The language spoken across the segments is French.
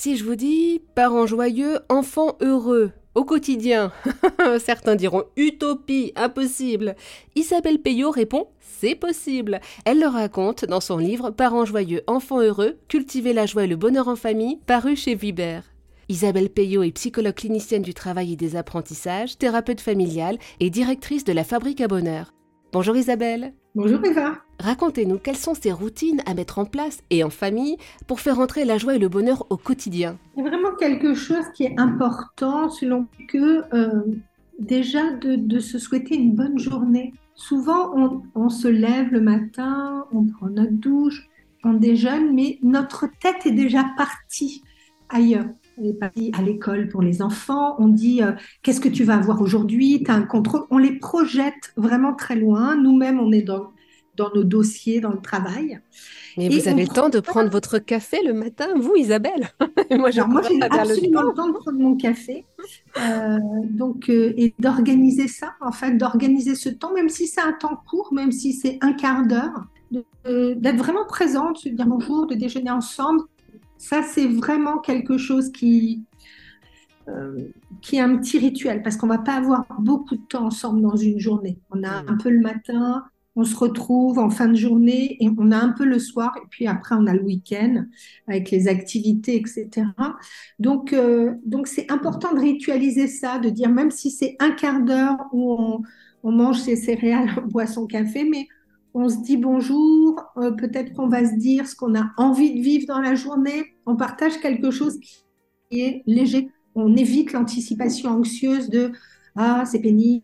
Si je vous dis parents joyeux, enfants heureux, au quotidien, certains diront utopie, impossible. Isabelle Payot répond c'est possible. Elle le raconte dans son livre Parents joyeux, enfants heureux, cultiver la joie et le bonheur en famille, paru chez Vibert. Isabelle Payot est psychologue clinicienne du travail et des apprentissages, thérapeute familiale et directrice de la Fabrique à Bonheur. Bonjour Isabelle. Bonjour Eva. Racontez-nous quelles sont ces routines à mettre en place et en famille pour faire entrer la joie et le bonheur au quotidien? Il y a vraiment quelque chose qui est important selon que euh, déjà de, se souhaiter une bonne journée. Souvent on, on, se lève le matin, on prend notre douche, on déjeune, mais notre tête est déjà partie ailleurs. On est parti à l'école pour les enfants, on dit euh, qu'est-ce que tu vas avoir aujourd'hui, tu as un contrôle, on les projette vraiment très loin. Nous-mêmes, on est dans, dans nos dossiers, dans le travail. Mais vous avez le temps de prendre votre café le matin, vous, Isabelle Moi, j'ai absolument le, temps de prendre mon café. Euh, donc, euh, et d'organiser ça, en fait, d'organiser ce temps, même si c'est un temps court, même si c'est un quart d'heure, d'être vraiment présente, de dire bonjour, de déjeuner ensemble, ça, c'est vraiment quelque chose qui, euh, qui est un petit rituel parce qu'on va pas avoir beaucoup de temps ensemble dans une journée. On a un peu le matin, on se retrouve en fin de journée et on a un peu le soir et puis après on a le week-end avec les activités, etc. Donc, euh, donc c'est important de ritualiser ça, de dire même si c'est un quart d'heure où on, on mange ses céréales, on boit son café, mais on se dit bonjour, euh, peut-être qu'on va se dire ce qu'on a envie de vivre dans la journée, on partage quelque chose qui est léger, on évite l'anticipation anxieuse de ah c'est pénible,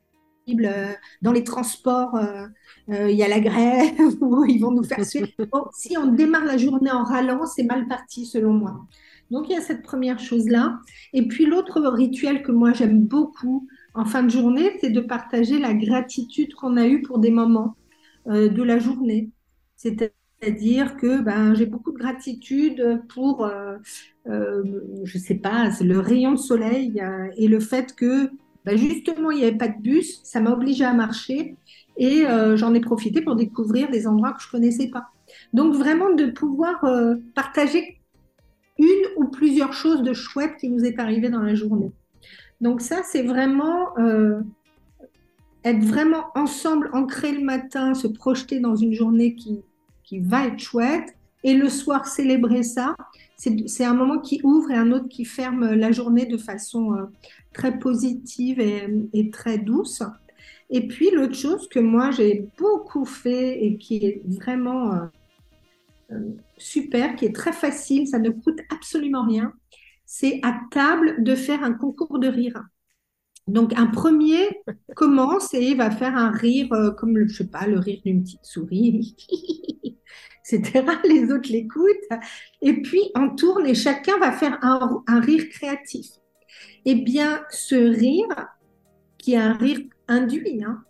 euh, dans les transports euh, il y a la grève ils vont nous faire suer. si on démarre la journée en râlant, c'est mal parti selon moi. Donc il y a cette première chose-là. Et puis l'autre rituel que moi j'aime beaucoup en fin de journée, c'est de partager la gratitude qu'on a eue pour des moments. Euh, de la journée. C'est-à-dire que ben, j'ai beaucoup de gratitude pour, euh, euh, je sais pas, le rayon de soleil et le fait que ben, justement il n'y avait pas de bus, ça m'a obligé à marcher et j'en ai profité pour découvrir des endroits que je connaissais pas. Donc vraiment de pouvoir partager une ou plusieurs choses de chouettes qui nous est arrivé dans la journée. Donc ça, c'est vraiment être vraiment ensemble, ancré le matin, se projeter dans une journée qui, qui va être chouette, et le soir célébrer ça, c'est un moment qui ouvre et un autre qui ferme la journée de façon euh, très positive et, et, très douce. Et puis l'autre chose que moi j'ai beaucoup fait et qui est vraiment euh, euh, super, qui est très facile, ça ne coûte absolument rien, c'est à table de faire un concours de rire. Donc un premier commence et va faire un rire euh, comme le, je sais pas, le rire d'une petite souris, etc. Les autres l'écoutent et puis on tourne et chacun va faire un, rire créatif. Eh bien, ce rire, qui est un rire induit, hein,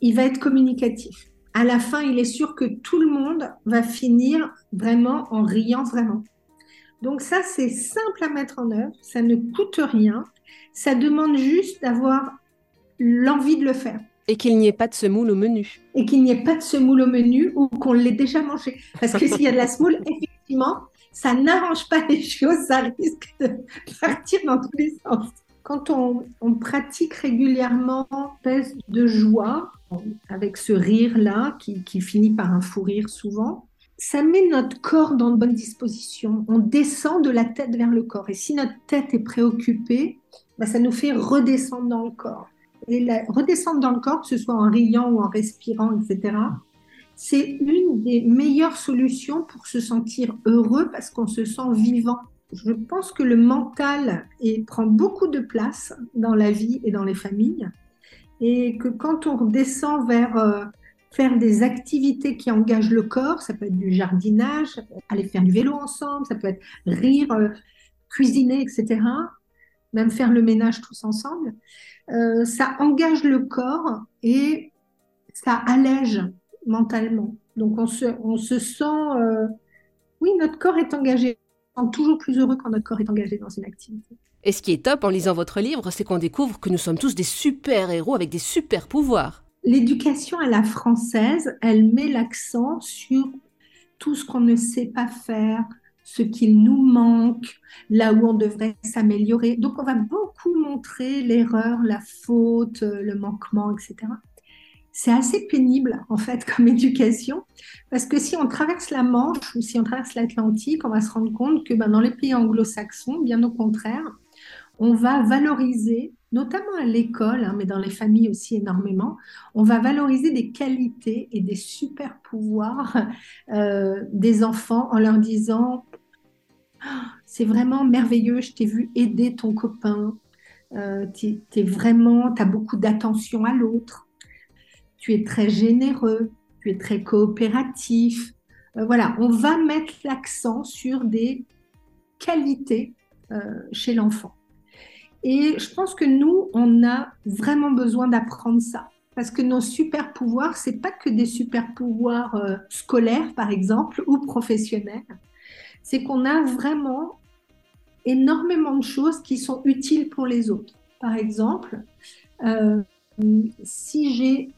il va être communicatif. À la fin, il est sûr que tout le monde va finir vraiment en riant vraiment. Donc ça, c'est simple à mettre en œuvre, ça ne coûte rien ça demande juste d'avoir l'envie de le faire. Et qu'il n'y ait pas de semoule au menu. Et qu'il n'y ait pas de semoule au menu ou qu'on l'ait déjà mangé. Parce que s'il y a de la semoule, effectivement, ça n'arrange pas les choses, ça risque de partir dans tous les sens. Quand on, pratique régulièrement pèse de joie, avec ce rire-là, qui, qui finit par un fou rire souvent, ça met notre corps dans de bonnes dispositions. On descend de la tête vers le corps. Et si notre tête est préoccupée, bah, ça nous fait redescendre dans le corps. Et redescendre dans le corps, que ce soit en riant ou en respirant, etc., c'est une des meilleures solutions pour se sentir heureux parce qu'on se sent vivant. Je pense que le mental prend beaucoup de place dans la vie et dans les familles. Et que quand on redescend vers euh, faire des activités qui engagent le corps, ça peut être du jardinage, aller faire du vélo ensemble, ça peut être rire, euh, cuisiner, etc même faire le ménage tous ensemble, euh, ça engage le corps et ça allège mentalement. Donc on se, on se sent, euh, oui, notre corps est engagé. On est toujours plus heureux quand notre corps est engagé dans une activité. Et ce qui est top en lisant votre livre, c'est qu'on découvre que nous sommes tous des super-héros avec des super pouvoirs. L'éducation à la française, elle met l'accent sur tout ce qu'on ne sait pas faire, ce qu'il nous manque, là où on devrait s'améliorer. Donc, on va beaucoup montrer l'erreur, la faute, le manquement, etc. C'est assez pénible, en fait, comme éducation, parce que si on traverse la Manche ou si on traverse l'Atlantique, on va se rendre compte que ben, dans les pays anglo-saxons, bien au contraire, on va valoriser, notamment à l'école, hein, mais dans les familles aussi énormément, on va valoriser des qualités et des super pouvoirs euh, des enfants en leur disant ah, c'est vraiment merveilleux, je t'ai vu aider ton copain, euh, tu vraiment, as beaucoup d'attention à l'autre, tu es très généreux, tu es très coopératif. Euh, voilà, on va mettre l'accent sur des qualités chez l'enfant. Et je pense que nous, on a vraiment besoin d'apprendre ça. Parce que nos super pouvoirs, c'est pas que des super pouvoirs euh, scolaires, par exemple, ou professionnels. C'est qu'on a vraiment énormément de choses qui sont utiles pour les autres. Par exemple, euh, si j'ai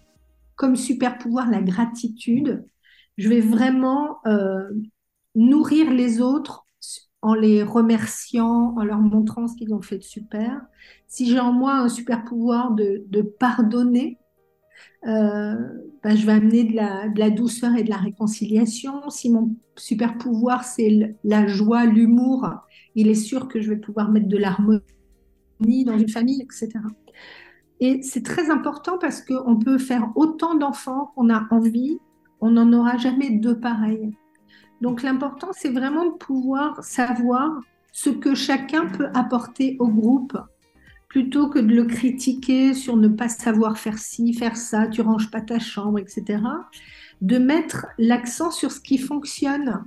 comme super pouvoir la gratitude, je vais vraiment euh, nourrir les autres en les remerciant, en leur montrant ce qu'ils ont fait de super. Si j'ai en moi un super pouvoir de, pardonner, ben, je vais amener de la, douceur et de la réconciliation. Si mon super pouvoir, c'est la joie, l'humour, il est sûr que je vais pouvoir mettre de l'harmonie dans une famille, etc. Et c'est très important parce qu'on peut faire autant d'enfants qu'on a envie, on n'en aura jamais deux pareils. Donc l'important, c'est vraiment de pouvoir savoir ce que chacun peut apporter au groupe, plutôt que de le critiquer sur ne pas savoir faire ci, faire ça, tu ranges pas ta chambre, etc. De mettre l'accent sur ce qui fonctionne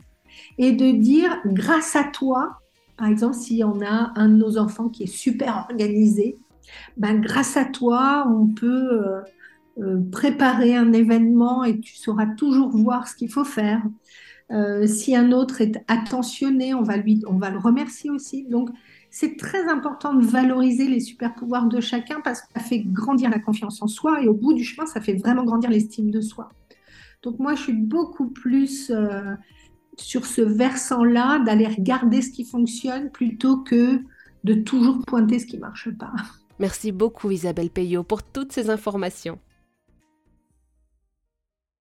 et de dire, grâce à toi, par exemple, si on a un de nos enfants qui est super organisé, ben, grâce à toi, on peut euh, euh, préparer un événement et tu sauras toujours voir ce qu'il faut faire. Euh, si un autre est attentionné, on va, lui, on va le remercier aussi. Donc, c'est très important de valoriser les super pouvoirs de chacun parce que ça fait grandir la confiance en soi et au bout du chemin, ça fait vraiment grandir l'estime de soi. Donc, moi, je suis beaucoup plus euh, sur ce versant-là, d'aller regarder ce qui fonctionne plutôt que de toujours pointer ce qui ne marche pas. Merci beaucoup Isabelle Payot pour toutes ces informations.